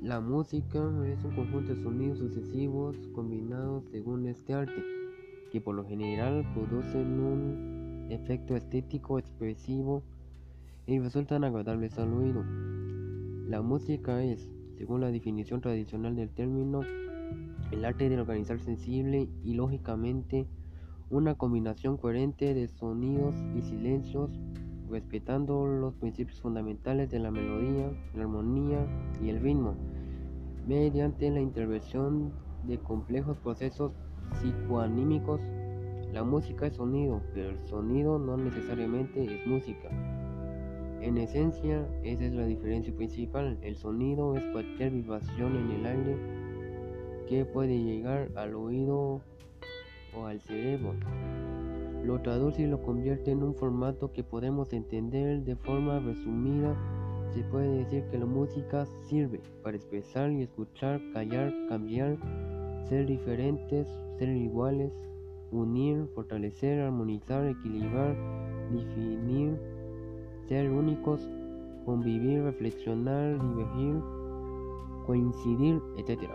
La música es un conjunto de sonidos sucesivos combinados según este arte, que por lo general producen un efecto estético expresivo y resultan agradables al oído. La música es, según la definición tradicional del término, el arte de organizar sensible y lógicamente una combinación coherente de sonidos y silencios, respetando los principios fundamentales de la melodía, la armonía y el ritmo, mediante la intervención de complejos procesos psicoanímicos. La música es sonido, pero el sonido no necesariamente es música. En esencia, esa es la diferencia principal. El sonido es cualquier vibración en el aire que puede llegar al oído o al cerebro. Lo traduce y lo convierte en un formato que podemos entender de forma resumida. Se puede decir que la música sirve para expresar y escuchar, callar, cambiar, ser diferentes, ser iguales, unir, fortalecer, armonizar, equilibrar, definir, ser únicos, convivir, reflexionar, divergir, coincidir, etc.